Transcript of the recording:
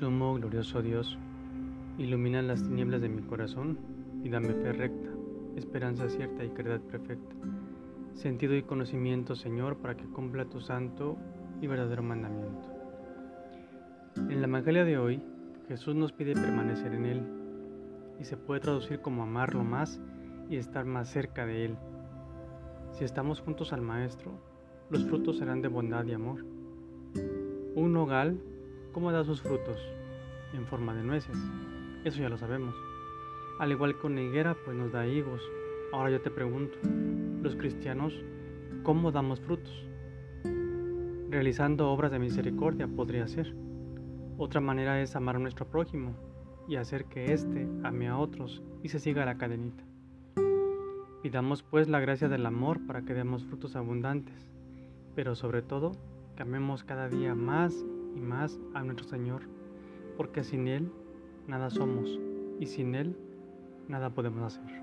Sumo glorioso Dios, ilumina las tinieblas de mi corazón y dame fe recta, esperanza cierta y caridad perfecta, sentido y conocimiento, Señor, para que cumpla tu santo y verdadero mandamiento. En la Evangelia de hoy, Jesús nos pide permanecer en Él y se puede traducir como amarlo más y estar más cerca de Él. Si estamos juntos al Maestro, los frutos serán de bondad y amor. Un nogal ¿Cómo da sus frutos? En forma de nueces. Eso ya lo sabemos. Al igual que una higuera, pues nos da higos. Ahora yo te pregunto, los cristianos, ¿cómo damos frutos? Realizando obras de misericordia podría ser. Otra manera es amar a nuestro prójimo y hacer que éste ame a otros y se siga la cadenita. Pidamos pues la gracia del amor para que demos frutos abundantes, pero sobre todo que amemos cada día más y más a nuestro Señor, porque sin Él nada somos y sin Él nada podemos hacer.